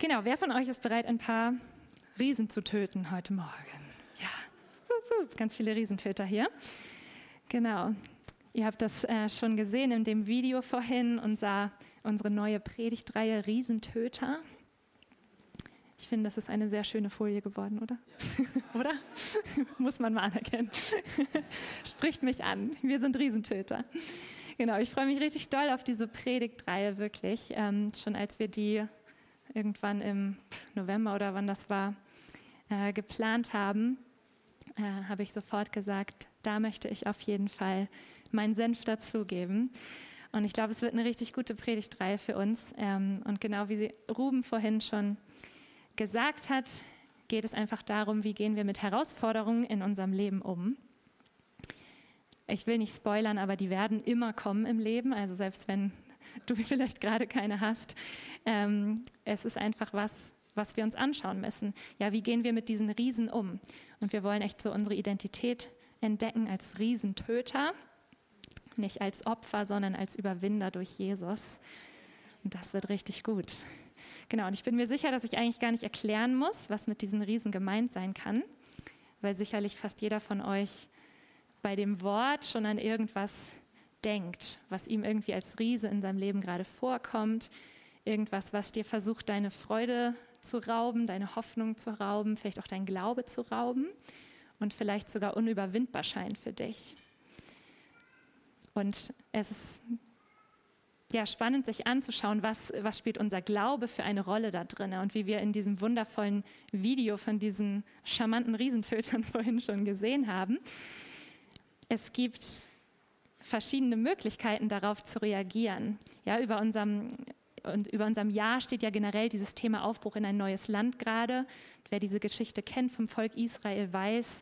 Genau, wer von euch ist bereit, ein paar Riesen zu töten heute Morgen? Ja, ganz viele Riesentöter hier. Genau. Ihr habt das äh, schon gesehen in dem Video vorhin, unser, unsere neue Predigtreihe Riesentöter. Ich finde, das ist eine sehr schöne Folie geworden, oder? Ja. oder? Muss man mal anerkennen. Spricht mich an. Wir sind Riesentöter. Genau, ich freue mich richtig doll auf diese Predigtreihe, wirklich. Ähm, schon als wir die irgendwann im November oder wann das war, äh, geplant haben, äh, habe ich sofort gesagt, da möchte ich auf jeden Fall meinen Senf dazugeben. Und ich glaube, es wird eine richtig gute Predigtreihe für uns. Ähm, und genau wie Ruben vorhin schon gesagt hat, geht es einfach darum, wie gehen wir mit Herausforderungen in unserem Leben um. Ich will nicht spoilern, aber die werden immer kommen im Leben. Also selbst wenn du vielleicht gerade keine hast. Ähm, es ist einfach was, was wir uns anschauen müssen. Ja, wie gehen wir mit diesen Riesen um? Und wir wollen echt so unsere Identität entdecken als Riesentöter, nicht als Opfer, sondern als Überwinder durch Jesus. Und das wird richtig gut. Genau, und ich bin mir sicher, dass ich eigentlich gar nicht erklären muss, was mit diesen Riesen gemeint sein kann, weil sicherlich fast jeder von euch bei dem Wort schon an irgendwas denkt, was ihm irgendwie als Riese in seinem Leben gerade vorkommt, irgendwas, was dir versucht, deine Freude zu rauben, deine Hoffnung zu rauben, vielleicht auch dein Glaube zu rauben und vielleicht sogar unüberwindbar scheint für dich. Und es ist ja, spannend, sich anzuschauen, was, was spielt unser Glaube für eine Rolle da drin. Und wie wir in diesem wundervollen Video von diesen charmanten Riesentötern vorhin schon gesehen haben. Es gibt verschiedene Möglichkeiten darauf zu reagieren. Ja, über unserem und über unserem Jahr steht ja generell dieses Thema Aufbruch in ein neues Land gerade. Wer diese Geschichte kennt vom Volk Israel weiß,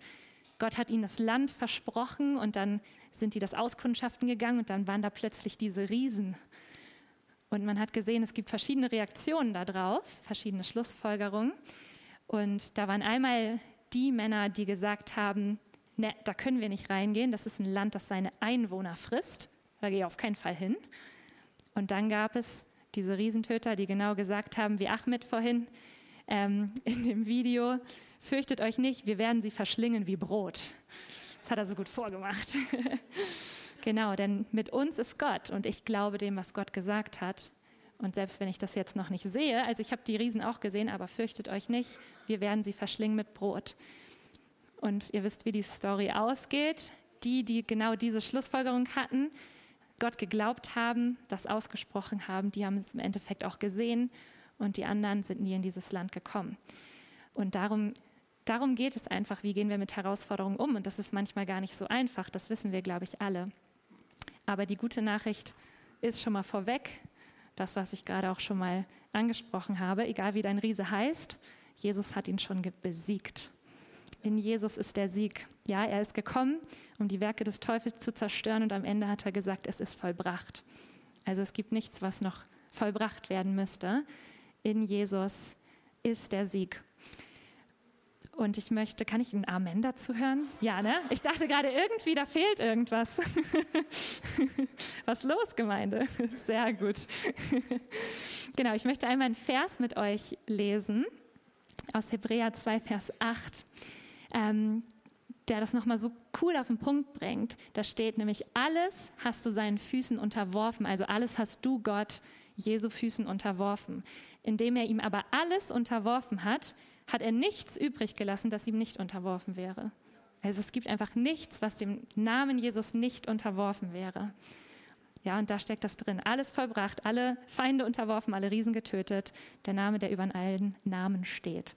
Gott hat ihnen das Land versprochen und dann sind die das auskundschaften gegangen und dann waren da plötzlich diese Riesen. Und man hat gesehen, es gibt verschiedene Reaktionen darauf, verschiedene Schlussfolgerungen. Und da waren einmal die Männer, die gesagt haben, ne, da können wir nicht reingehen, das ist ein Land, das seine Einwohner frisst, da gehe ich auf keinen Fall hin. Und dann gab es diese Riesentöter, die genau gesagt haben, wie Ahmed vorhin ähm, in dem Video, fürchtet euch nicht, wir werden sie verschlingen wie Brot. Das hat er so gut vorgemacht. genau, denn mit uns ist Gott und ich glaube dem, was Gott gesagt hat. Und selbst wenn ich das jetzt noch nicht sehe, also ich habe die Riesen auch gesehen, aber fürchtet euch nicht, wir werden sie verschlingen mit Brot. Und ihr wisst, wie die Story ausgeht. Die, die genau diese Schlussfolgerung hatten, Gott geglaubt haben, das ausgesprochen haben, die haben es im Endeffekt auch gesehen und die anderen sind nie in dieses Land gekommen. Und darum, darum geht es einfach, wie gehen wir mit Herausforderungen um. Und das ist manchmal gar nicht so einfach, das wissen wir, glaube ich, alle. Aber die gute Nachricht ist schon mal vorweg, das, was ich gerade auch schon mal angesprochen habe, egal wie dein Riese heißt, Jesus hat ihn schon besiegt. In Jesus ist der Sieg. Ja, er ist gekommen, um die Werke des Teufels zu zerstören und am Ende hat er gesagt, es ist vollbracht. Also es gibt nichts, was noch vollbracht werden müsste. In Jesus ist der Sieg. Und ich möchte, kann ich ein Amen dazu hören? Ja, ne? Ich dachte gerade irgendwie, da fehlt irgendwas. Was los, Gemeinde? Sehr gut. Genau, ich möchte einmal einen Vers mit euch lesen aus Hebräer 2, Vers 8 ähm, der das nochmal so cool auf den Punkt bringt. Da steht nämlich, alles hast du seinen Füßen unterworfen, also alles hast du Gott Jesu Füßen unterworfen. Indem er ihm aber alles unterworfen hat, hat er nichts übrig gelassen, das ihm nicht unterworfen wäre. Also es gibt einfach nichts, was dem Namen Jesus nicht unterworfen wäre. Ja, und da steckt das drin. Alles vollbracht, alle Feinde unterworfen, alle Riesen getötet. Der Name, der über allen Namen steht.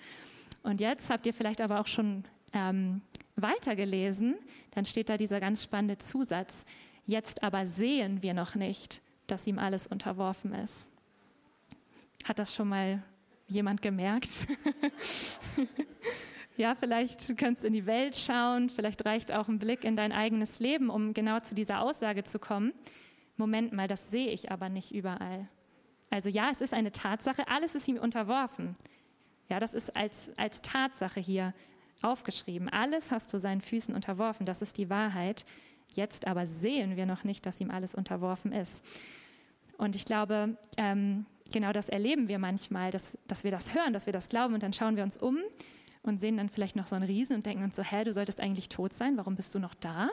Und jetzt habt ihr vielleicht aber auch schon ähm, weitergelesen, dann steht da dieser ganz spannende Zusatz, jetzt aber sehen wir noch nicht, dass ihm alles unterworfen ist. Hat das schon mal jemand gemerkt? ja, vielleicht du kannst in die Welt schauen, vielleicht reicht auch ein Blick in dein eigenes Leben, um genau zu dieser Aussage zu kommen. Moment mal, das sehe ich aber nicht überall. Also ja, es ist eine Tatsache, alles ist ihm unterworfen. Ja, das ist als, als Tatsache hier aufgeschrieben. Alles hast du seinen Füßen unterworfen, das ist die Wahrheit. Jetzt aber sehen wir noch nicht, dass ihm alles unterworfen ist. Und ich glaube, ähm, genau das erleben wir manchmal, dass, dass wir das hören, dass wir das glauben und dann schauen wir uns um und sehen dann vielleicht noch so einen Riesen und denken uns so, hä, du solltest eigentlich tot sein, warum bist du noch da?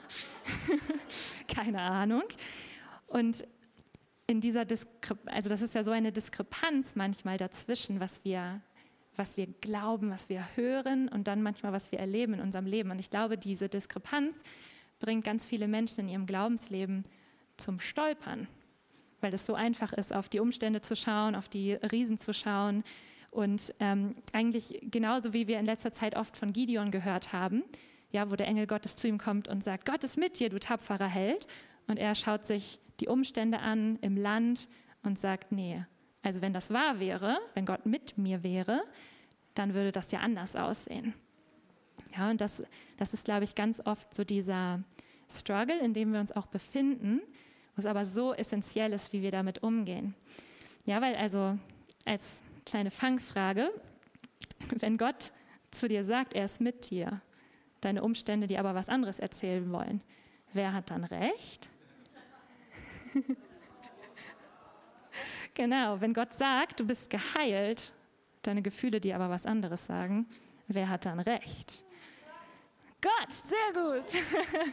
Keine Ahnung. Und in dieser Diskrepanz, also das ist ja so eine Diskrepanz manchmal dazwischen, was wir, was wir glauben, was wir hören und dann manchmal, was wir erleben in unserem Leben. Und ich glaube, diese Diskrepanz bringt ganz viele Menschen in ihrem Glaubensleben zum Stolpern, weil es so einfach ist, auf die Umstände zu schauen, auf die Riesen zu schauen. Und ähm, eigentlich genauso wie wir in letzter Zeit oft von Gideon gehört haben, ja, wo der Engel Gottes zu ihm kommt und sagt, Gott ist mit dir, du tapferer Held. Und er schaut sich die Umstände an im Land und sagt, nee, also wenn das wahr wäre, wenn Gott mit mir wäre, dann würde das ja anders aussehen. Ja, und das, das ist, glaube ich, ganz oft so dieser Struggle, in dem wir uns auch befinden, was aber so essentiell ist, wie wir damit umgehen. Ja, weil also als kleine Fangfrage, wenn Gott zu dir sagt, er ist mit dir, deine Umstände, die aber was anderes erzählen wollen, wer hat dann recht? genau, wenn Gott sagt, du bist geheilt, deine Gefühle, die aber was anderes sagen, wer hat dann recht? Gott, sehr gut.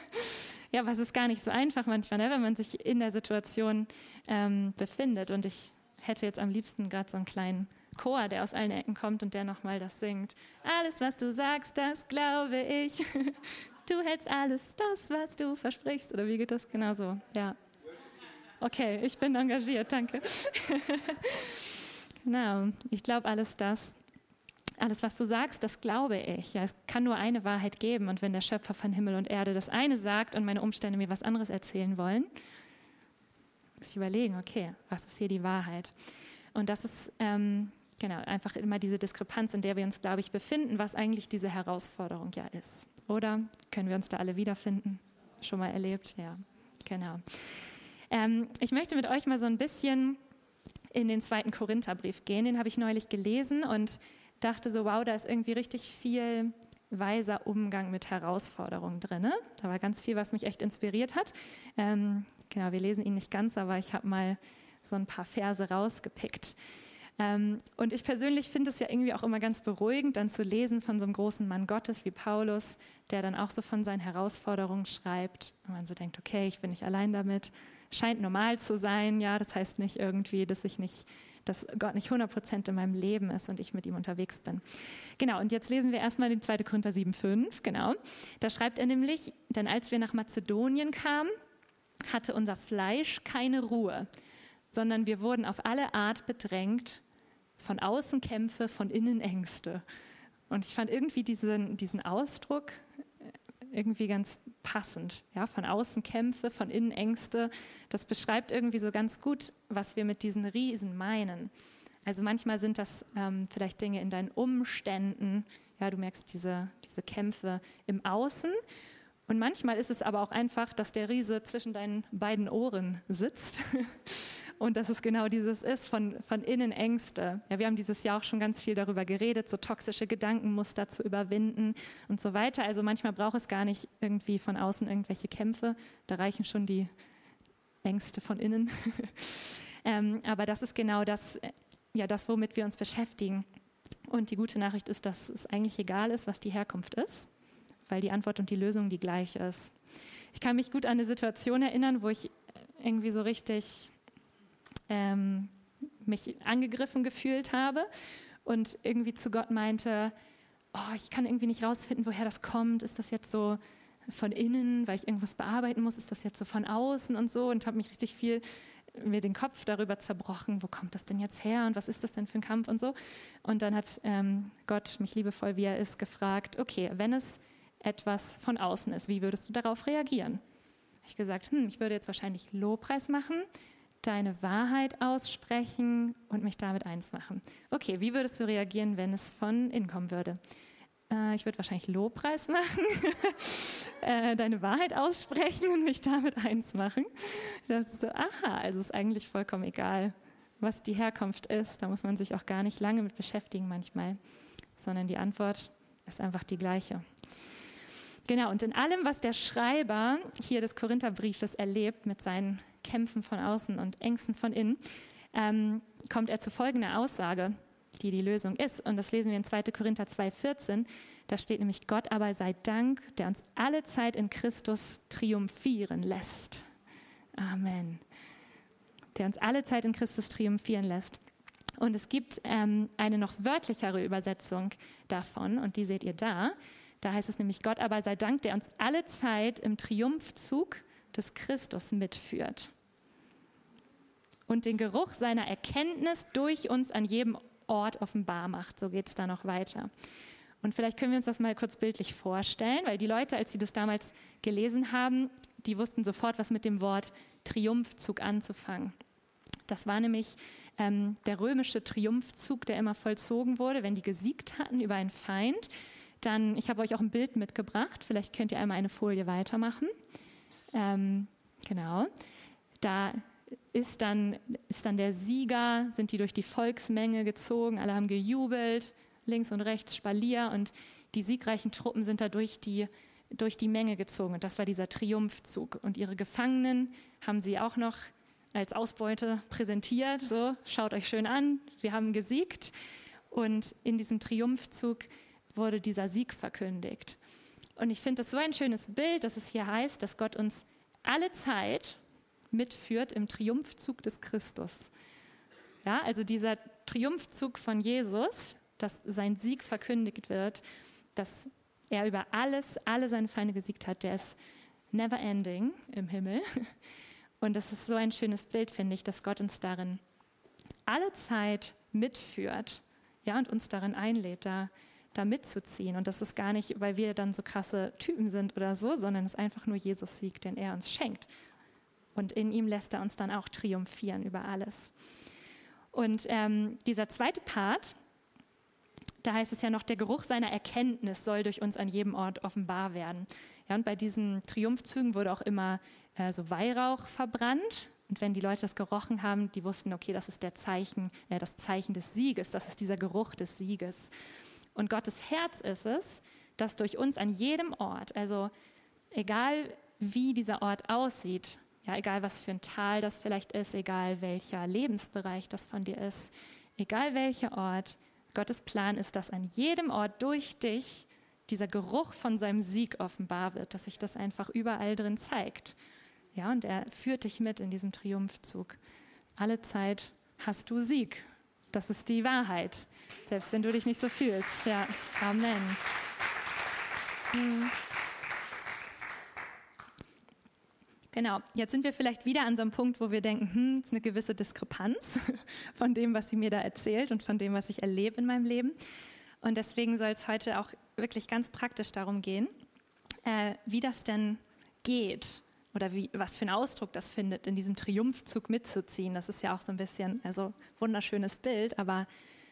ja, was ist gar nicht so einfach manchmal, ne, wenn man sich in der Situation ähm, befindet. Und ich hätte jetzt am liebsten gerade so einen kleinen Chor, der aus allen Ecken kommt und der nochmal das singt. Alles, was du sagst, das glaube ich. Du hältst alles, das, was du versprichst. Oder wie geht das genau so? Ja. Okay, ich bin engagiert, danke. genau, ich glaube alles das, alles, was du sagst, das glaube ich. Ja, es kann nur eine Wahrheit geben. Und wenn der Schöpfer von Himmel und Erde das eine sagt und meine Umstände mir was anderes erzählen wollen, muss ich überlegen, okay, was ist hier die Wahrheit? Und das ist ähm, genau einfach immer diese Diskrepanz, in der wir uns, glaube ich, befinden, was eigentlich diese Herausforderung ja ist. Oder können wir uns da alle wiederfinden? Schon mal erlebt? Ja, genau. Ähm, ich möchte mit euch mal so ein bisschen in den zweiten Korintherbrief gehen. Den habe ich neulich gelesen und dachte so, wow, da ist irgendwie richtig viel weiser Umgang mit Herausforderungen drin. Da war ganz viel, was mich echt inspiriert hat. Ähm, genau, wir lesen ihn nicht ganz, aber ich habe mal so ein paar Verse rausgepickt. Ähm, und ich persönlich finde es ja irgendwie auch immer ganz beruhigend, dann zu lesen von so einem großen Mann Gottes wie Paulus, der dann auch so von seinen Herausforderungen schreibt. Und man so denkt, okay, ich bin nicht allein damit. Scheint normal zu sein, ja, das heißt nicht irgendwie, dass ich nicht dass Gott nicht 100 Prozent in meinem Leben ist und ich mit ihm unterwegs bin. Genau, und jetzt lesen wir erstmal den 2. Korinther 7,5, genau. Da schreibt er nämlich, denn als wir nach Mazedonien kamen, hatte unser Fleisch keine Ruhe, sondern wir wurden auf alle Art bedrängt, von außen Kämpfe, von innen Ängste. Und ich fand irgendwie diesen, diesen Ausdruck irgendwie ganz passend. Ja, von außen Kämpfe, von innen Ängste. Das beschreibt irgendwie so ganz gut, was wir mit diesen Riesen meinen. Also manchmal sind das ähm, vielleicht Dinge in deinen Umständen. Ja, du merkst diese, diese Kämpfe im Außen. Und manchmal ist es aber auch einfach, dass der Riese zwischen deinen beiden Ohren sitzt und dass es genau dieses ist, von, von innen Ängste. Ja, wir haben dieses Jahr auch schon ganz viel darüber geredet, so toxische Gedankenmuster zu überwinden und so weiter. Also manchmal braucht es gar nicht irgendwie von außen irgendwelche Kämpfe, da reichen schon die Ängste von innen. ähm, aber das ist genau das, ja, das, womit wir uns beschäftigen. Und die gute Nachricht ist, dass es eigentlich egal ist, was die Herkunft ist, weil die Antwort und die Lösung die gleiche ist. Ich kann mich gut an eine Situation erinnern, wo ich irgendwie so richtig ähm, mich angegriffen gefühlt habe und irgendwie zu Gott meinte, oh, ich kann irgendwie nicht rausfinden, woher das kommt. Ist das jetzt so von innen, weil ich irgendwas bearbeiten muss? Ist das jetzt so von außen und so? Und habe mich richtig viel mir den Kopf darüber zerbrochen, wo kommt das denn jetzt her und was ist das denn für ein Kampf und so. Und dann hat ähm, Gott mich liebevoll, wie er ist, gefragt, okay, wenn es etwas von außen ist, wie würdest du darauf reagieren? Ich gesagt, hm, ich würde jetzt wahrscheinlich Lobpreis machen, deine Wahrheit aussprechen und mich damit eins machen. Okay, wie würdest du reagieren, wenn es von innen kommen würde? Äh, ich würde wahrscheinlich Lobpreis machen, äh, deine Wahrheit aussprechen und mich damit eins machen. Ich dachte so, aha, also ist eigentlich vollkommen egal, was die Herkunft ist. Da muss man sich auch gar nicht lange mit beschäftigen manchmal, sondern die Antwort ist einfach die gleiche. Genau, und in allem, was der Schreiber hier des Korintherbriefes erlebt mit seinen Kämpfen von außen und Ängsten von innen, ähm, kommt er zu folgender Aussage, die die Lösung ist. Und das lesen wir in 2. Korinther 2,14. Da steht nämlich, Gott aber sei Dank, der uns alle Zeit in Christus triumphieren lässt. Amen. Der uns alle Zeit in Christus triumphieren lässt. Und es gibt ähm, eine noch wörtlichere Übersetzung davon, und die seht ihr da. Da heißt es nämlich, Gott aber sei Dank, der uns alle Zeit im Triumphzug des Christus mitführt und den Geruch seiner Erkenntnis durch uns an jedem Ort offenbar macht. So geht es da noch weiter. Und vielleicht können wir uns das mal kurz bildlich vorstellen, weil die Leute, als sie das damals gelesen haben, die wussten sofort, was mit dem Wort Triumphzug anzufangen. Das war nämlich ähm, der römische Triumphzug, der immer vollzogen wurde, wenn die gesiegt hatten über einen Feind. Dann, ich habe euch auch ein Bild mitgebracht, vielleicht könnt ihr einmal eine Folie weitermachen. Ähm, genau. Da ist dann, ist dann der Sieger, sind die durch die Volksmenge gezogen, alle haben gejubelt, links und rechts Spalier und die siegreichen Truppen sind da durch die, durch die Menge gezogen. Und das war dieser Triumphzug. Und ihre Gefangenen haben sie auch noch als Ausbeute präsentiert. So, schaut euch schön an, wir haben gesiegt. Und in diesem Triumphzug wurde dieser Sieg verkündigt. Und ich finde das so ein schönes Bild, dass es hier heißt, dass Gott uns alle Zeit mitführt im Triumphzug des Christus. Ja, also dieser Triumphzug von Jesus, dass sein Sieg verkündigt wird, dass er über alles, alle seine Feinde gesiegt hat, der ist never ending im Himmel. Und das ist so ein schönes Bild, finde ich, dass Gott uns darin alle Zeit mitführt ja, und uns darin einlädt, da, da mitzuziehen. Und das ist gar nicht, weil wir dann so krasse Typen sind oder so, sondern es ist einfach nur Jesus Sieg, den er uns schenkt. Und in ihm lässt er uns dann auch triumphieren über alles. Und ähm, dieser zweite Part, da heißt es ja noch, der Geruch seiner Erkenntnis soll durch uns an jedem Ort offenbar werden. Ja, und bei diesen Triumphzügen wurde auch immer äh, so Weihrauch verbrannt. Und wenn die Leute das gerochen haben, die wussten, okay, das ist der Zeichen, äh, das Zeichen des Sieges, das ist dieser Geruch des Sieges. Und Gottes Herz ist es, dass durch uns an jedem Ort, also egal wie dieser Ort aussieht, ja, egal was für ein Tal das vielleicht ist, egal welcher Lebensbereich das von dir ist, egal welcher Ort, Gottes Plan ist, dass an jedem Ort durch dich dieser Geruch von seinem Sieg offenbar wird, dass sich das einfach überall drin zeigt. Ja, und er führt dich mit in diesem Triumphzug. Alle Zeit hast du Sieg. Das ist die Wahrheit. Selbst wenn du dich nicht so fühlst. Ja, Amen. Hm. Genau, jetzt sind wir vielleicht wieder an so einem Punkt, wo wir denken, hm, ist eine gewisse Diskrepanz von dem, was sie mir da erzählt und von dem, was ich erlebe in meinem Leben. Und deswegen soll es heute auch wirklich ganz praktisch darum gehen, äh, wie das denn geht oder wie, was für einen Ausdruck das findet, in diesem Triumphzug mitzuziehen. Das ist ja auch so ein bisschen, also wunderschönes Bild, aber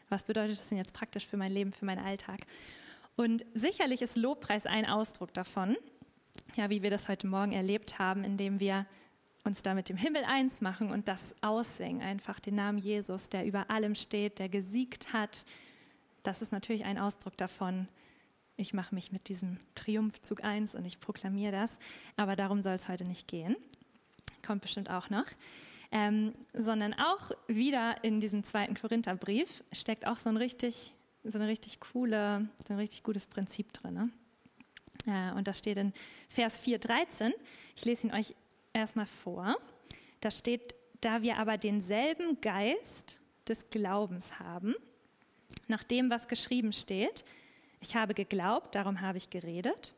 was bedeutet das denn jetzt praktisch für mein Leben, für meinen Alltag? Und sicherlich ist Lobpreis ein Ausdruck davon ja, wie wir das heute Morgen erlebt haben, indem wir uns da mit dem Himmel eins machen und das aussingen, einfach den Namen Jesus, der über allem steht, der gesiegt hat. Das ist natürlich ein Ausdruck davon. Ich mache mich mit diesem Triumphzug eins und ich proklamiere das. Aber darum soll es heute nicht gehen. Kommt bestimmt auch noch. Ähm, sondern auch wieder in diesem zweiten Korintherbrief steckt auch so ein richtig, so eine richtig coole, so ein richtig gutes Prinzip drin. Ne? Und das steht in Vers 4,13. Ich lese ihn euch erstmal vor. Da steht, da wir aber denselben Geist des Glaubens haben, nach dem, was geschrieben steht, ich habe geglaubt, darum habe ich geredet,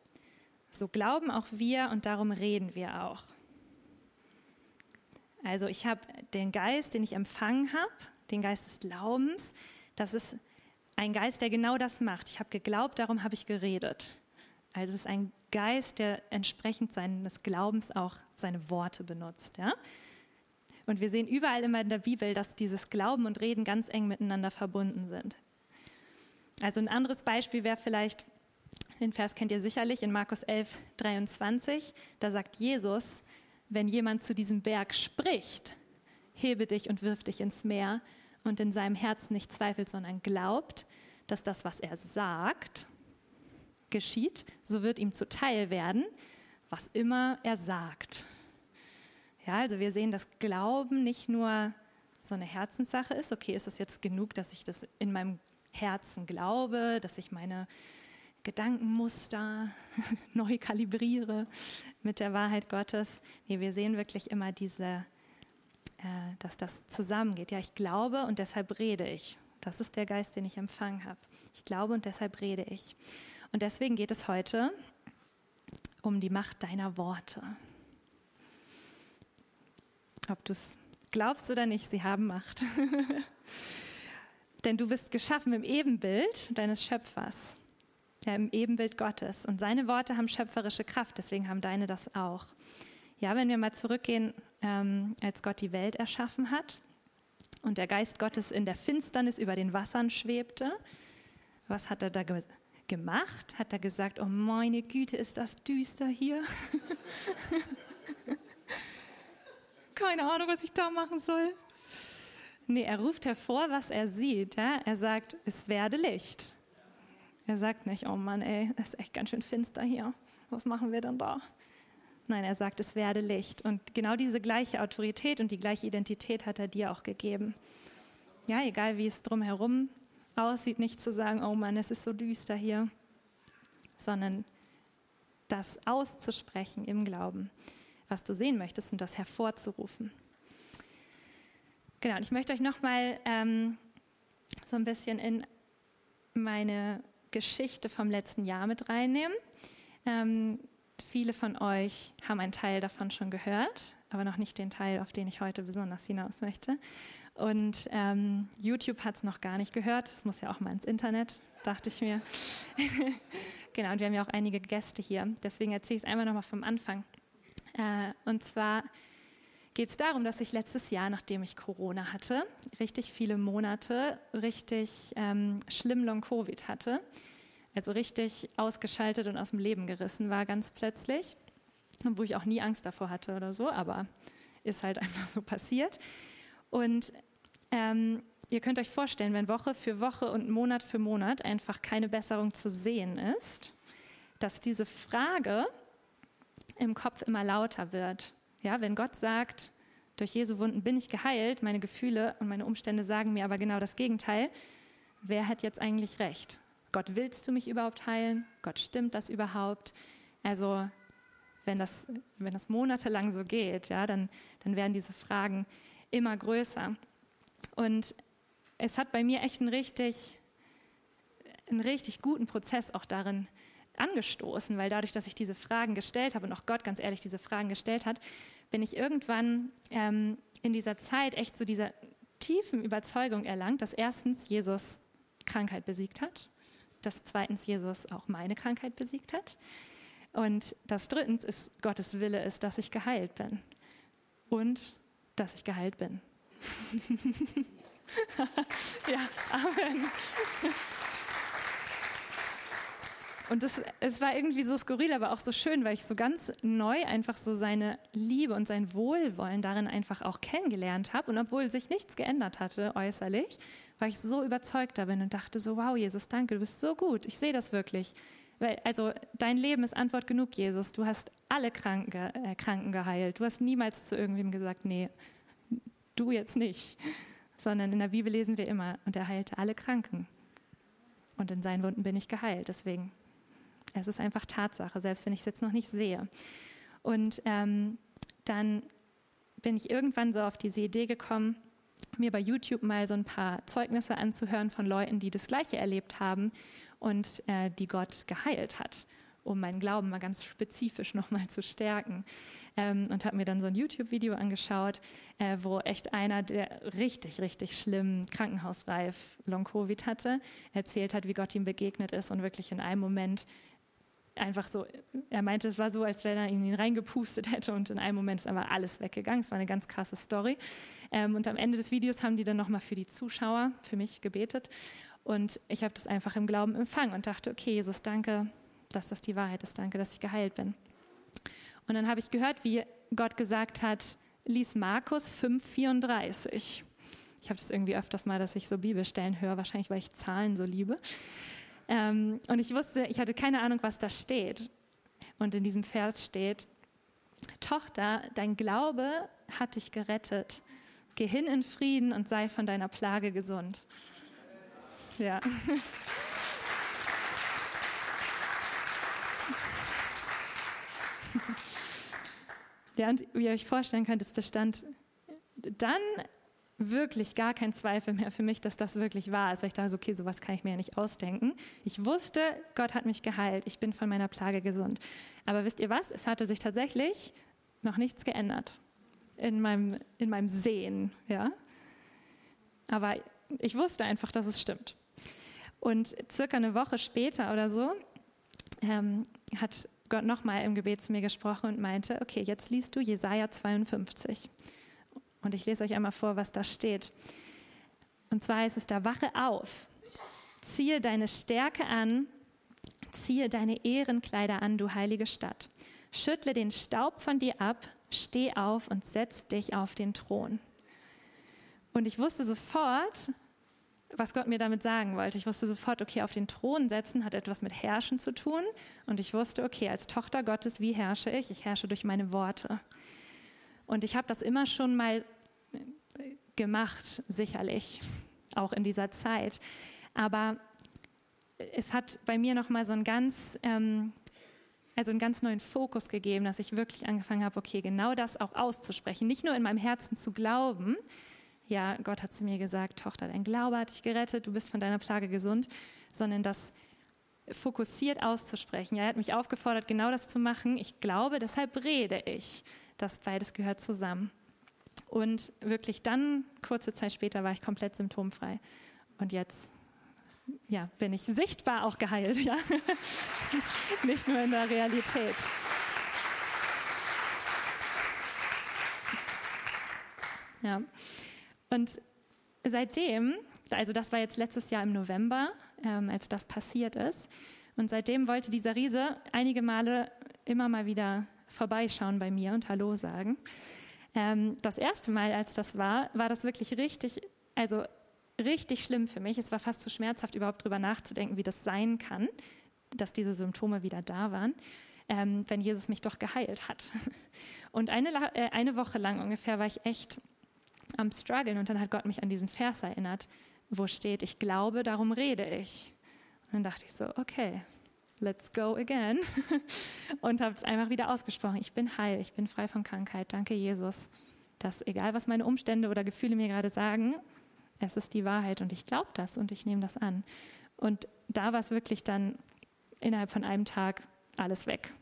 so glauben auch wir und darum reden wir auch. Also ich habe den Geist, den ich empfangen habe, den Geist des Glaubens, das ist ein Geist, der genau das macht. Ich habe geglaubt, darum habe ich geredet. Also es ist ein Geist, der entsprechend seines Glaubens auch seine Worte benutzt. Ja? Und wir sehen überall immer in der Bibel, dass dieses Glauben und Reden ganz eng miteinander verbunden sind. Also ein anderes Beispiel wäre vielleicht, den Vers kennt ihr sicherlich, in Markus 11, 23, da sagt Jesus, wenn jemand zu diesem Berg spricht, hebe dich und wirf dich ins Meer und in seinem Herzen nicht zweifelt, sondern glaubt, dass das, was er sagt, geschieht, so wird ihm zuteil werden, was immer er sagt. Ja, also wir sehen, dass Glauben nicht nur so eine Herzenssache ist. Okay, ist es jetzt genug, dass ich das in meinem Herzen glaube, dass ich meine Gedankenmuster neu kalibriere mit der Wahrheit Gottes. Nee, wir sehen wirklich immer diese, äh, dass das zusammengeht. Ja, ich glaube und deshalb rede ich. Das ist der Geist, den ich empfangen habe. Ich glaube und deshalb rede ich. Und deswegen geht es heute um die Macht deiner Worte. Ob du es glaubst oder nicht, sie haben Macht. Denn du bist geschaffen im Ebenbild deines Schöpfers, ja, im Ebenbild Gottes. Und seine Worte haben schöpferische Kraft, deswegen haben deine das auch. Ja, wenn wir mal zurückgehen, ähm, als Gott die Welt erschaffen hat und der Geist Gottes in der Finsternis über den Wassern schwebte, was hat er da ge gemacht? Hat er gesagt, oh meine Güte, ist das düster hier? Keine Ahnung, was ich da machen soll. Nee, er ruft hervor, was er sieht. Ja? Er sagt, es werde Licht. Er sagt nicht, oh Mann, ey, es ist echt ganz schön finster hier. Was machen wir denn da? Nein, er sagt, es werde Licht. Und genau diese gleiche Autorität und die gleiche Identität hat er dir auch gegeben. Ja, egal wie es drumherum aussieht, nicht zu sagen, oh Mann, es ist so düster hier, sondern das auszusprechen im Glauben, was du sehen möchtest und das hervorzurufen. Genau, und ich möchte euch nochmal ähm, so ein bisschen in meine Geschichte vom letzten Jahr mit reinnehmen. Ähm, viele von euch haben einen Teil davon schon gehört, aber noch nicht den Teil, auf den ich heute besonders hinaus möchte. Und ähm, YouTube hat es noch gar nicht gehört. Es muss ja auch mal ins Internet, dachte ich mir. genau, und wir haben ja auch einige Gäste hier. Deswegen erzähle ich es einmal nochmal vom Anfang. Äh, und zwar geht es darum, dass ich letztes Jahr, nachdem ich Corona hatte, richtig viele Monate richtig ähm, schlimm Long-Covid hatte. Also richtig ausgeschaltet und aus dem Leben gerissen war ganz plötzlich. Wo ich auch nie Angst davor hatte oder so, aber ist halt einfach so passiert. Und ähm, ihr könnt euch vorstellen, wenn Woche für Woche und Monat für Monat einfach keine Besserung zu sehen ist, dass diese Frage im Kopf immer lauter wird. Ja, wenn Gott sagt, durch Jesu Wunden bin ich geheilt, meine Gefühle und meine Umstände sagen mir aber genau das Gegenteil, wer hat jetzt eigentlich recht? Gott, willst du mich überhaupt heilen? Gott, stimmt das überhaupt? Also, wenn das, wenn das monatelang so geht, ja, dann, dann werden diese Fragen immer größer. Und es hat bei mir echt einen richtig, einen richtig guten Prozess auch darin angestoßen, weil dadurch, dass ich diese Fragen gestellt habe und auch Gott ganz ehrlich diese Fragen gestellt hat, bin ich irgendwann ähm, in dieser Zeit echt zu dieser tiefen Überzeugung erlangt, dass erstens Jesus Krankheit besiegt hat, dass zweitens Jesus auch meine Krankheit besiegt hat und dass drittens ist Gottes Wille ist, dass ich geheilt bin und dass ich geheilt bin. ja, Amen. Und das, es war irgendwie so skurril, aber auch so schön, weil ich so ganz neu einfach so seine Liebe und sein Wohlwollen darin einfach auch kennengelernt habe. Und obwohl sich nichts geändert hatte äußerlich, war ich so überzeugt darin und dachte so, wow, Jesus, danke, du bist so gut. Ich sehe das wirklich. Weil, also dein Leben ist Antwort genug, Jesus. Du hast alle Kranken, äh, Kranken geheilt. Du hast niemals zu irgendwem gesagt, nee, du jetzt nicht. Sondern in der Bibel lesen wir immer, und er heilte alle Kranken. Und in seinen Wunden bin ich geheilt. Deswegen es ist einfach Tatsache, selbst wenn ich es jetzt noch nicht sehe. Und ähm, dann bin ich irgendwann so auf diese Idee gekommen, mir bei YouTube mal so ein paar Zeugnisse anzuhören von Leuten, die das Gleiche erlebt haben und äh, die Gott geheilt hat, um meinen Glauben mal ganz spezifisch nochmal zu stärken. Ähm, und habe mir dann so ein YouTube-Video angeschaut, äh, wo echt einer, der richtig, richtig schlimm krankenhausreif Long-Covid hatte, erzählt hat, wie Gott ihm begegnet ist und wirklich in einem Moment einfach so, er meinte, es war so, als wenn er ihn reingepustet hätte und in einem Moment ist einfach alles weggegangen. Es war eine ganz krasse Story. Ähm, und am Ende des Videos haben die dann nochmal für die Zuschauer, für mich gebetet. Und ich habe das einfach im Glauben empfangen und dachte, okay, Jesus, danke, dass das die Wahrheit ist. Danke, dass ich geheilt bin. Und dann habe ich gehört, wie Gott gesagt hat, lies Markus 5,34. Ich habe das irgendwie öfters mal, dass ich so Bibelstellen höre, wahrscheinlich, weil ich Zahlen so liebe. Ähm, und ich wusste, ich hatte keine Ahnung, was da steht. Und in diesem Vers steht, Tochter, dein Glaube hat dich gerettet. Geh hin in Frieden und sei von deiner Plage gesund. Ja. Ja, und wie ihr euch vorstellen könnt, es bestand dann wirklich gar kein Zweifel mehr für mich, dass das wirklich wahr ist. Ich dachte, okay, sowas kann ich mir ja nicht ausdenken. Ich wusste, Gott hat mich geheilt. Ich bin von meiner Plage gesund. Aber wisst ihr was? Es hatte sich tatsächlich noch nichts geändert in meinem, in meinem Sehen. Ja? Aber ich wusste einfach, dass es stimmt. Und circa eine Woche später oder so ähm, hat Gott nochmal im Gebet zu mir gesprochen und meinte, okay, jetzt liest du Jesaja 52. Und ich lese euch einmal vor, was da steht. Und zwar heißt es da, wache auf, ziehe deine Stärke an, ziehe deine Ehrenkleider an, du heilige Stadt. Schüttle den Staub von dir ab, steh auf und setz dich auf den Thron. Und ich wusste sofort, was Gott mir damit sagen wollte. Ich wusste sofort, okay, auf den Thron setzen hat etwas mit Herrschen zu tun. Und ich wusste, okay, als Tochter Gottes, wie herrsche ich? Ich herrsche durch meine Worte. Und ich habe das immer schon mal gemacht, sicherlich, auch in dieser Zeit. Aber es hat bei mir noch mal so einen ganz, ähm, also einen ganz neuen Fokus gegeben, dass ich wirklich angefangen habe, okay, genau das auch auszusprechen, nicht nur in meinem Herzen zu glauben. Ja, Gott hat zu mir gesagt, Tochter, dein Glaube hat dich gerettet, du bist von deiner Plage gesund, sondern das fokussiert auszusprechen. er hat mich aufgefordert, genau das zu machen. Ich glaube, deshalb rede ich. Das beides gehört zusammen. Und wirklich dann, kurze Zeit später, war ich komplett symptomfrei. Und jetzt ja, bin ich sichtbar auch geheilt, ja. Nicht nur in der Realität. Ja. Und seitdem, also das war jetzt letztes Jahr im November, ähm, als das passiert ist, und seitdem wollte dieser Riese einige Male immer mal wieder vorbeischauen bei mir und Hallo sagen. Ähm, das erste Mal, als das war, war das wirklich richtig, also richtig schlimm für mich. Es war fast zu schmerzhaft, überhaupt darüber nachzudenken, wie das sein kann, dass diese Symptome wieder da waren, ähm, wenn Jesus mich doch geheilt hat. Und eine, äh, eine Woche lang ungefähr war ich echt am struggeln und dann hat Gott mich an diesen Vers erinnert, wo steht, ich glaube, darum rede ich. Und dann dachte ich so, okay, let's go again. Und habe es einfach wieder ausgesprochen. Ich bin heil, ich bin frei von Krankheit. Danke, Jesus. Dass egal, was meine Umstände oder Gefühle mir gerade sagen, es ist die Wahrheit und ich glaube das und ich nehme das an. Und da war es wirklich dann innerhalb von einem Tag alles weg.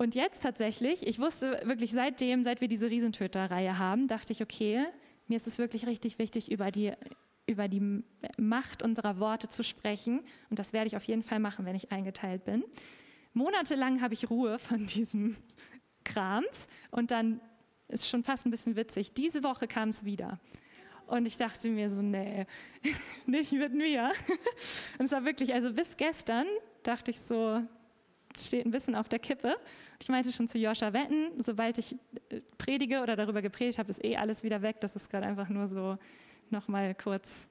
Und jetzt tatsächlich, ich wusste wirklich seitdem, seit wir diese Riesentöter-Reihe haben, dachte ich, okay, mir ist es wirklich richtig wichtig, über die über die Macht unserer Worte zu sprechen. Und das werde ich auf jeden Fall machen, wenn ich eingeteilt bin. Monatelang habe ich Ruhe von diesem Krams und dann ist schon fast ein bisschen witzig. Diese Woche kam es wieder. Und ich dachte mir so, nee, nicht mit mir. Und es war wirklich, also bis gestern dachte ich so, steht ein bisschen auf der Kippe. Ich meinte schon zu Joscha Wetten, sobald ich äh, predige oder darüber gepredigt habe, ist eh alles wieder weg. Das ist gerade einfach nur so nochmal kurz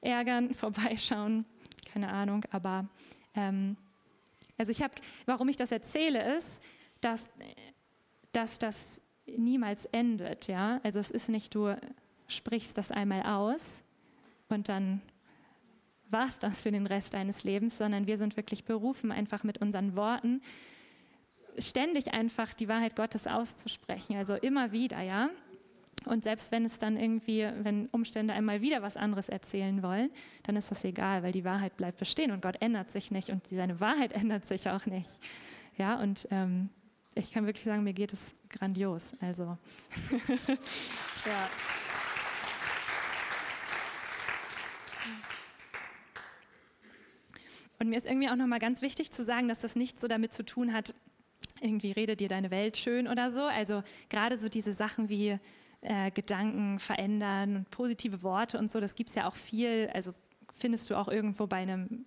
ärgern, vorbeischauen, keine Ahnung, aber ähm, also ich habe, warum ich das erzähle, ist, dass, dass das niemals endet, ja. Also es ist nicht, du sprichst das einmal aus und dann war es das für den Rest deines Lebens, sondern wir sind wirklich berufen, einfach mit unseren Worten ständig einfach die Wahrheit Gottes auszusprechen. Also immer wieder, ja. Und selbst wenn es dann irgendwie, wenn Umstände einmal wieder was anderes erzählen wollen, dann ist das egal, weil die Wahrheit bleibt bestehen und Gott ändert sich nicht und seine Wahrheit ändert sich auch nicht. Ja, und ähm, ich kann wirklich sagen, mir geht es grandios. Also, ja. Und mir ist irgendwie auch nochmal ganz wichtig zu sagen, dass das nicht so damit zu tun hat, irgendwie redet dir deine Welt schön oder so. Also gerade so diese Sachen wie äh, Gedanken verändern und positive Worte und so, das gibt es ja auch viel, also findest du auch irgendwo bei einem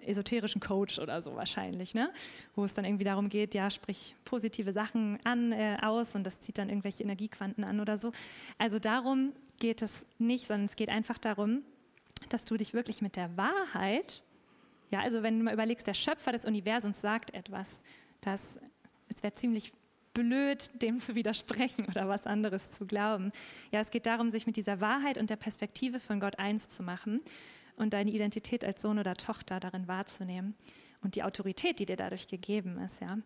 esoterischen Coach oder so wahrscheinlich, ne? wo es dann irgendwie darum geht, ja, sprich positive Sachen an, äh, aus und das zieht dann irgendwelche Energiequanten an oder so. Also darum geht es nicht, sondern es geht einfach darum, dass du dich wirklich mit der Wahrheit, ja, also wenn du mal überlegst, der Schöpfer des Universums sagt etwas, dass es wäre ziemlich blöd, dem zu widersprechen oder was anderes zu glauben. Ja, es geht darum, sich mit dieser Wahrheit und der Perspektive von Gott eins zu machen und deine Identität als Sohn oder Tochter darin wahrzunehmen und die Autorität, die dir dadurch gegeben ist, ja,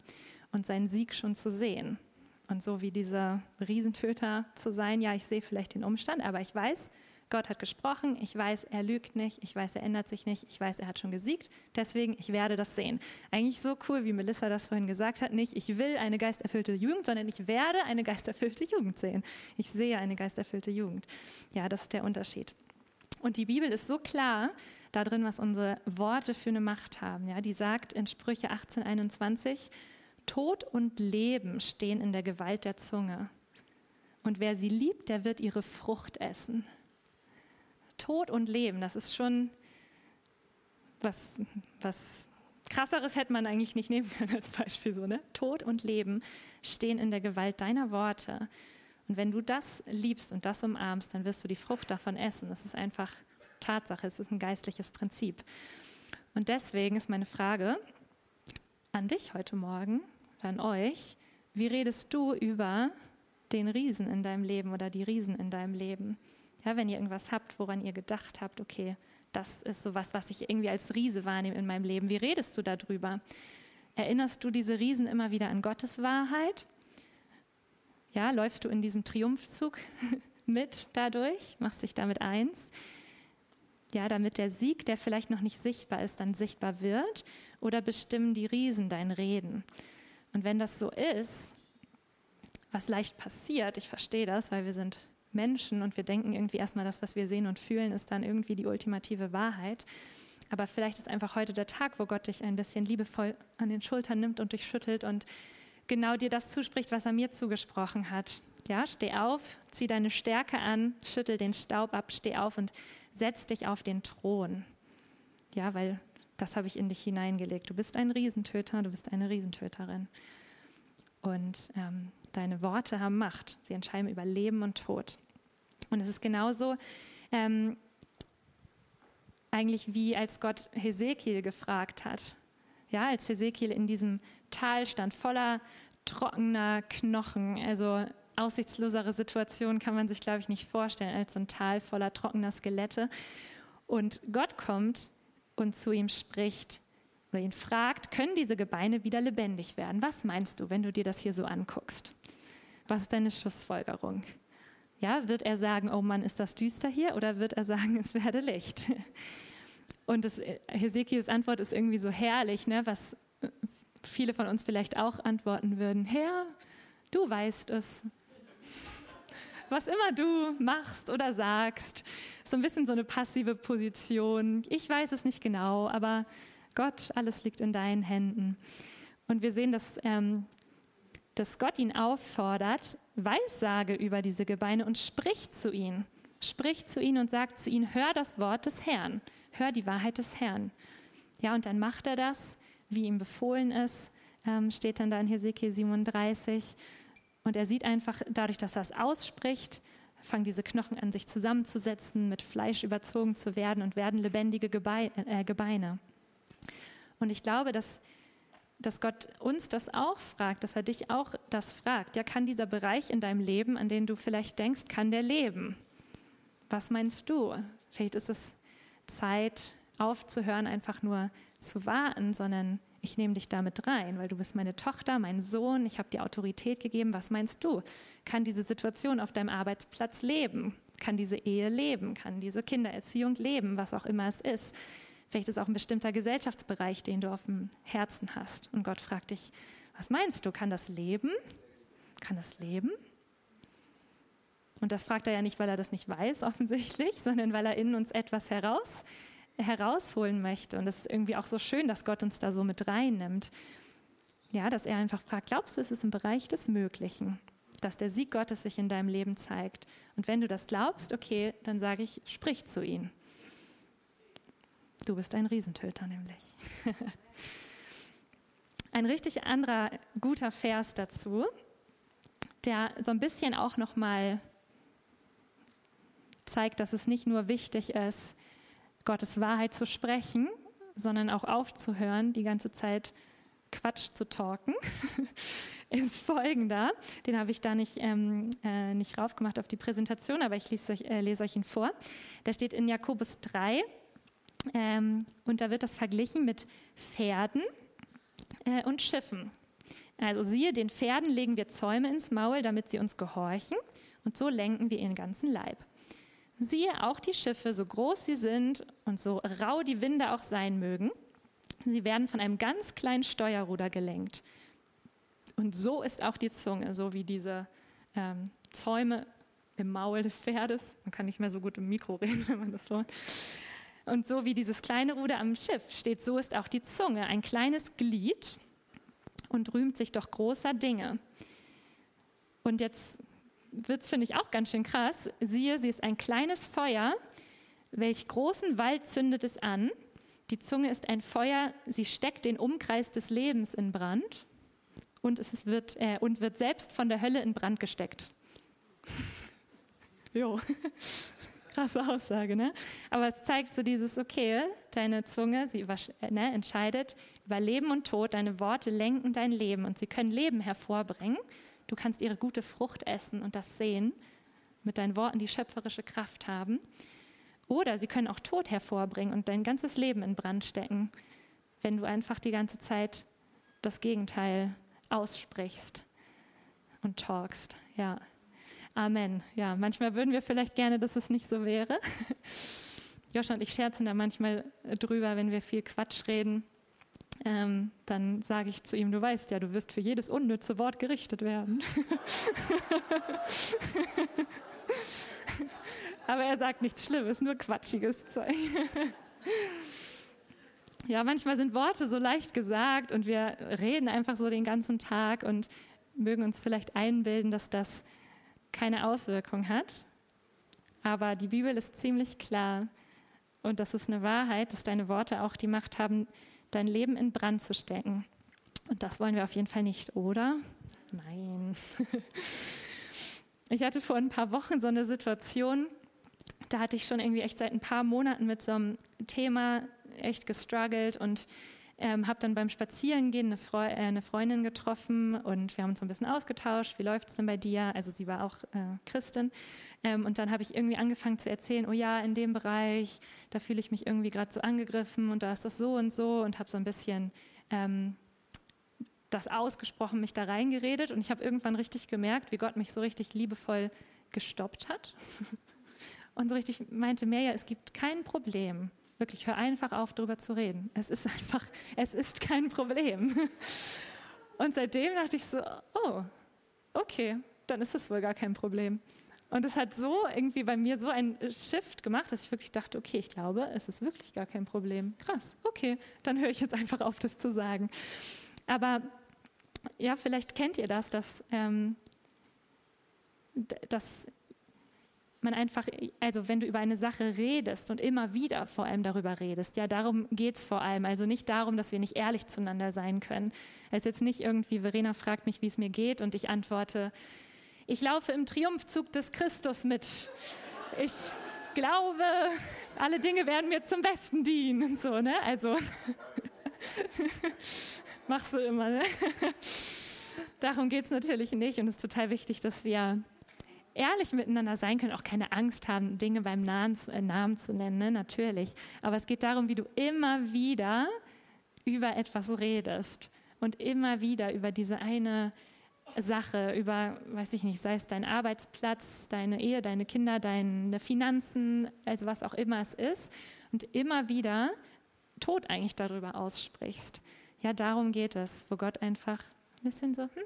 und seinen Sieg schon zu sehen. Und so wie dieser Riesentöter zu sein, ja, ich sehe vielleicht den Umstand, aber ich weiß, Gott hat gesprochen, ich weiß, er lügt nicht, ich weiß, er ändert sich nicht, ich weiß, er hat schon gesiegt, deswegen, ich werde das sehen. Eigentlich so cool, wie Melissa das vorhin gesagt hat, nicht, ich will eine geisterfüllte Jugend, sondern ich werde eine geisterfüllte Jugend sehen. Ich sehe eine geisterfüllte Jugend. Ja, das ist der Unterschied. Und die Bibel ist so klar darin, was unsere Worte für eine Macht haben. Ja, die sagt in Sprüche 18, 21, Tod und Leben stehen in der Gewalt der Zunge. Und wer sie liebt, der wird ihre Frucht essen. Tod und Leben, das ist schon was, was krasseres hätte man eigentlich nicht nehmen können als Beispiel so, ne? Tod und Leben stehen in der Gewalt deiner Worte. Und wenn du das liebst und das umarmst, dann wirst du die Frucht davon essen. Das ist einfach Tatsache, es ist ein geistliches Prinzip. Und deswegen ist meine Frage an dich heute Morgen, an euch, wie redest du über den Riesen in deinem Leben oder die Riesen in deinem Leben? Ja, wenn ihr irgendwas habt, woran ihr gedacht habt, okay, das ist sowas, was ich irgendwie als Riese wahrnehme in meinem Leben. Wie redest du darüber? Erinnerst du diese Riesen immer wieder an Gottes Wahrheit? Ja, läufst du in diesem Triumphzug mit dadurch? Machst dich damit eins? Ja, damit der Sieg, der vielleicht noch nicht sichtbar ist, dann sichtbar wird? Oder bestimmen die Riesen dein Reden? Und wenn das so ist, was leicht passiert, ich verstehe das, weil wir sind Menschen und wir denken irgendwie erstmal, das, was wir sehen und fühlen, ist dann irgendwie die ultimative Wahrheit. Aber vielleicht ist einfach heute der Tag, wo Gott dich ein bisschen liebevoll an den Schultern nimmt und dich schüttelt und genau dir das zuspricht, was er mir zugesprochen hat. Ja, steh auf, zieh deine Stärke an, schüttel den Staub ab, steh auf und setz dich auf den Thron. Ja, weil das habe ich in dich hineingelegt. Du bist ein Riesentöter, du bist eine Riesentöterin. Und ähm, deine Worte haben Macht. Sie entscheiden über Leben und Tod. Und es ist genauso ähm, eigentlich wie als Gott Hesekiel gefragt hat. Ja, als Hesekiel in diesem Tal stand, voller trockener Knochen. Also aussichtslosere Situation kann man sich, glaube ich, nicht vorstellen, als so ein Tal voller trockener Skelette. Und Gott kommt und zu ihm spricht oder ihn fragt, können diese Gebeine wieder lebendig werden? Was meinst du, wenn du dir das hier so anguckst? Was ist deine Schlussfolgerung? Ja, wird er sagen, oh Mann, ist das düster hier? Oder wird er sagen, es werde Licht? Und das, Hesekiels Antwort ist irgendwie so herrlich, ne? was viele von uns vielleicht auch antworten würden. Herr, du weißt es. Was immer du machst oder sagst, so ein bisschen so eine passive Position. Ich weiß es nicht genau, aber Gott, alles liegt in deinen Händen. Und wir sehen, dass ähm, dass Gott ihn auffordert, Weissage über diese Gebeine und spricht zu ihnen. Spricht zu ihnen und sagt zu ihnen, hör das Wort des Herrn, hör die Wahrheit des Herrn. Ja, und dann macht er das, wie ihm befohlen ist, ähm, steht dann da in Hesekiel 37. Und er sieht einfach, dadurch, dass er es ausspricht, fangen diese Knochen an, sich zusammenzusetzen, mit Fleisch überzogen zu werden und werden lebendige äh, Gebeine. Und ich glaube, dass dass Gott uns das auch fragt, dass er dich auch das fragt. Ja, kann dieser Bereich in deinem Leben, an den du vielleicht denkst, kann der leben? Was meinst du? Vielleicht ist es Zeit, aufzuhören, einfach nur zu warten, sondern ich nehme dich damit rein, weil du bist meine Tochter, mein Sohn, ich habe dir Autorität gegeben. Was meinst du? Kann diese Situation auf deinem Arbeitsplatz leben? Kann diese Ehe leben? Kann diese Kindererziehung leben? Was auch immer es ist. Vielleicht ist auch ein bestimmter Gesellschaftsbereich, den du auf dem Herzen hast. Und Gott fragt dich, was meinst du, kann das leben? Kann das leben? Und das fragt er ja nicht, weil er das nicht weiß, offensichtlich, sondern weil er in uns etwas heraus, herausholen möchte. Und es ist irgendwie auch so schön, dass Gott uns da so mit reinnimmt. Ja, dass er einfach fragt, glaubst du, es ist im Bereich des Möglichen, dass der Sieg Gottes sich in deinem Leben zeigt? Und wenn du das glaubst, okay, dann sage ich, sprich zu ihm. Du bist ein Riesentöter nämlich. ein richtig anderer guter Vers dazu, der so ein bisschen auch noch mal zeigt, dass es nicht nur wichtig ist, Gottes Wahrheit zu sprechen, sondern auch aufzuhören, die ganze Zeit Quatsch zu talken, ist folgender. Den habe ich da nicht, ähm, äh, nicht raufgemacht auf die Präsentation, aber ich lese euch, äh, lese euch ihn vor. Der steht in Jakobus 3 ähm, und da wird das verglichen mit Pferden äh, und Schiffen. Also siehe, den Pferden legen wir Zäume ins Maul, damit sie uns gehorchen und so lenken wir ihren ganzen Leib. Siehe auch die Schiffe, so groß sie sind und so rau die Winde auch sein mögen, sie werden von einem ganz kleinen Steuerruder gelenkt. Und so ist auch die Zunge, so wie diese ähm, Zäume im Maul des Pferdes. Man kann nicht mehr so gut im Mikro reden, wenn man das so. Und so wie dieses kleine Ruder am Schiff steht, so ist auch die Zunge, ein kleines Glied und rühmt sich doch großer Dinge. Und jetzt wird es, finde ich, auch ganz schön krass. Siehe, sie ist ein kleines Feuer, welch großen Wald zündet es an. Die Zunge ist ein Feuer, sie steckt den Umkreis des Lebens in Brand und es wird, äh, und wird selbst von der Hölle in Brand gesteckt. jo, krasse Aussage, ne? Aber es zeigt so dieses, okay, deine Zunge, sie äh, ne, entscheidet über Leben und Tod, deine Worte lenken dein Leben und sie können Leben hervorbringen Du kannst ihre gute Frucht essen und das sehen, mit deinen Worten die schöpferische Kraft haben. Oder sie können auch Tod hervorbringen und dein ganzes Leben in Brand stecken, wenn du einfach die ganze Zeit das Gegenteil aussprichst und talkst. Ja. Amen. Ja, manchmal würden wir vielleicht gerne, dass es nicht so wäre. Josh und ich scherzen da manchmal drüber, wenn wir viel Quatsch reden ähm, dann sage ich zu ihm, du weißt ja, du wirst für jedes unnütze Wort gerichtet werden. Aber er sagt nichts Schlimmes, nur quatschiges Zeug. ja, manchmal sind Worte so leicht gesagt und wir reden einfach so den ganzen Tag und mögen uns vielleicht einbilden, dass das keine Auswirkung hat. Aber die Bibel ist ziemlich klar und das ist eine Wahrheit, dass deine Worte auch die Macht haben, dein Leben in Brand zu stecken. Und das wollen wir auf jeden Fall nicht, oder? Nein. Ich hatte vor ein paar Wochen so eine Situation, da hatte ich schon irgendwie echt seit ein paar Monaten mit so einem Thema echt gestruggelt und ähm, habe dann beim Spazierengehen eine, Freu äh, eine, Freundin getroffen und wir haben uns ein bisschen ausgetauscht. Wie läuft es denn bei dir? Also sie war auch äh, Christin. Ähm, und dann habe ich irgendwie angefangen zu erzählen, oh ja, in dem Bereich, da fühle ich mich irgendwie gerade so angegriffen und da ist das so und so und habe so ein bisschen ähm, das ausgesprochen, mich da reingeredet und ich habe irgendwann richtig gemerkt, wie Gott mich so richtig liebevoll gestoppt hat und so richtig meinte, Mirja, es gibt kein Problem. Wirklich, hör einfach auf, darüber zu reden. Es ist einfach, es ist kein Problem. Und seitdem dachte ich so, oh, okay, dann ist das wohl gar kein Problem. Und es hat so irgendwie bei mir so einen Shift gemacht, dass ich wirklich dachte, okay, ich glaube, es ist wirklich gar kein Problem. Krass, okay, dann höre ich jetzt einfach auf, das zu sagen. Aber ja, vielleicht kennt ihr das, dass, ähm, dass man einfach, also wenn du über eine Sache redest und immer wieder vor allem darüber redest, ja, darum geht es vor allem. Also nicht darum, dass wir nicht ehrlich zueinander sein können. Es ist jetzt nicht irgendwie, Verena fragt mich, wie es mir geht und ich antworte, ich laufe im Triumphzug des Christus mit. Ich glaube, alle Dinge werden mir zum Besten dienen und so, ne? Also machst du immer, ne? Darum geht es natürlich nicht und es ist total wichtig, dass wir ehrlich miteinander sein können, auch keine Angst haben, Dinge beim Namen, äh, Namen zu nennen, ne? natürlich. Aber es geht darum, wie du immer wieder über etwas redest und immer wieder über diese eine Sache, über, weiß ich nicht, sei es dein Arbeitsplatz, deine Ehe, deine Kinder, deine Finanzen, also was auch immer es ist, und immer wieder Tod eigentlich darüber aussprichst. Ja, darum geht es, wo Gott einfach ein bisschen so, hm,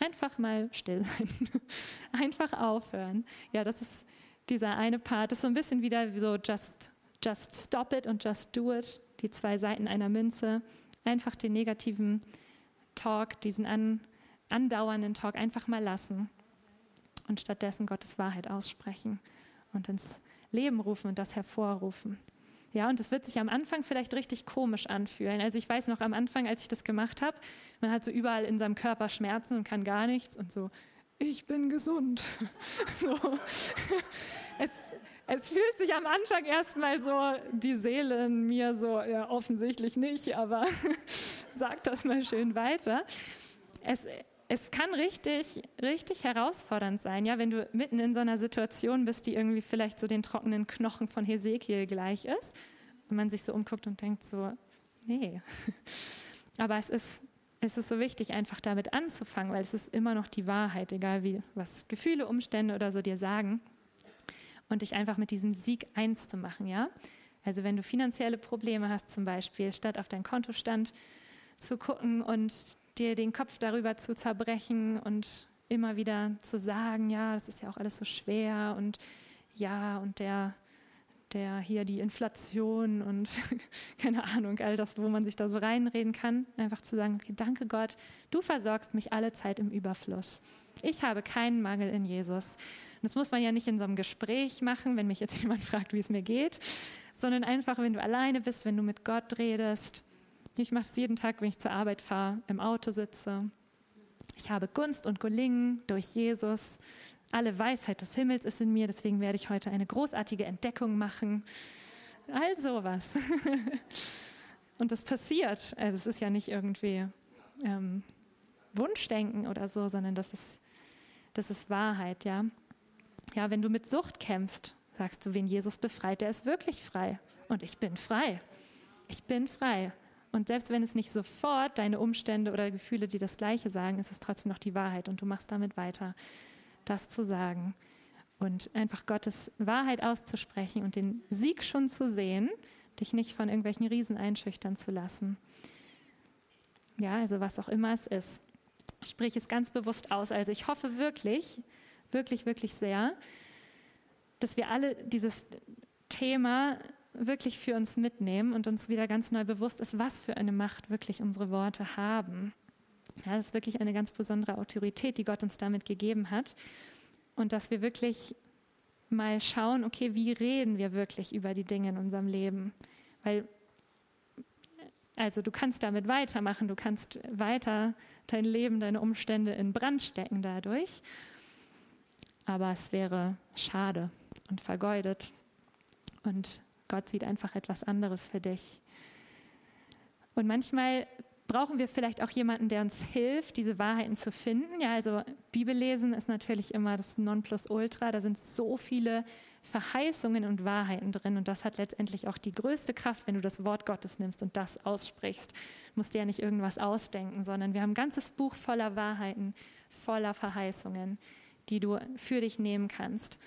einfach mal still sein, einfach aufhören. Ja, das ist dieser eine Part, das ist so ein bisschen wieder so just, just stop it und just do it, die zwei Seiten einer Münze. Einfach den negativen Talk, diesen an, andauernden Talk einfach mal lassen und stattdessen Gottes Wahrheit aussprechen und ins Leben rufen und das hervorrufen. Ja, und es wird sich am Anfang vielleicht richtig komisch anfühlen. Also ich weiß noch am Anfang, als ich das gemacht habe, man hat so überall in seinem Körper Schmerzen und kann gar nichts und so, ich bin gesund. so. es, es fühlt sich am Anfang erstmal so die Seele in mir so, ja, offensichtlich nicht, aber sag das mal schön weiter. Es, es kann richtig, richtig herausfordernd sein, ja, wenn du mitten in so einer Situation bist, die irgendwie vielleicht so den trockenen Knochen von Hesekiel gleich ist und man sich so umguckt und denkt so, nee. Aber es ist, es ist so wichtig, einfach damit anzufangen, weil es ist immer noch die Wahrheit, egal wie, was Gefühle, Umstände oder so dir sagen. Und dich einfach mit diesem Sieg eins zu machen, ja. Also wenn du finanzielle Probleme hast zum Beispiel, statt auf deinen Kontostand zu gucken und dir den Kopf darüber zu zerbrechen und immer wieder zu sagen, ja, das ist ja auch alles so schwer und ja, und der, der hier die Inflation und keine Ahnung, all das, wo man sich da so reinreden kann, einfach zu sagen, okay, danke Gott, du versorgst mich alle Zeit im Überfluss. Ich habe keinen Mangel in Jesus. Und das muss man ja nicht in so einem Gespräch machen, wenn mich jetzt jemand fragt, wie es mir geht, sondern einfach, wenn du alleine bist, wenn du mit Gott redest ich mache es jeden Tag, wenn ich zur Arbeit fahre, im Auto sitze. Ich habe Gunst und Gelingen durch Jesus. Alle Weisheit des Himmels ist in mir, deswegen werde ich heute eine großartige Entdeckung machen. All sowas. und das passiert. Also es ist ja nicht irgendwie ähm, Wunschdenken oder so, sondern das ist, das ist Wahrheit, ja. Ja, wenn du mit Sucht kämpfst, sagst du, wen Jesus befreit, der ist wirklich frei. Und ich bin frei. Ich bin frei. Und selbst wenn es nicht sofort deine Umstände oder Gefühle dir das Gleiche sagen, ist es trotzdem noch die Wahrheit und du machst damit weiter, das zu sagen und einfach Gottes Wahrheit auszusprechen und den Sieg schon zu sehen, dich nicht von irgendwelchen Riesen einschüchtern zu lassen. Ja, also was auch immer es ist. Sprich es ganz bewusst aus. Also ich hoffe wirklich, wirklich, wirklich sehr, dass wir alle dieses Thema wirklich für uns mitnehmen und uns wieder ganz neu bewusst ist, was für eine Macht wirklich unsere Worte haben. Ja, das ist wirklich eine ganz besondere Autorität, die Gott uns damit gegeben hat. Und dass wir wirklich mal schauen, okay, wie reden wir wirklich über die Dinge in unserem Leben? Weil, also du kannst damit weitermachen, du kannst weiter dein Leben, deine Umstände in Brand stecken dadurch. Aber es wäre schade und vergeudet. Und Gott sieht einfach etwas anderes für dich. Und manchmal brauchen wir vielleicht auch jemanden, der uns hilft, diese Wahrheiten zu finden. Ja, also Bibellesen ist natürlich immer das Nonplusultra. Da sind so viele Verheißungen und Wahrheiten drin. Und das hat letztendlich auch die größte Kraft, wenn du das Wort Gottes nimmst und das aussprichst. Du musst dir ja nicht irgendwas ausdenken, sondern wir haben ein ganzes Buch voller Wahrheiten, voller Verheißungen, die du für dich nehmen kannst.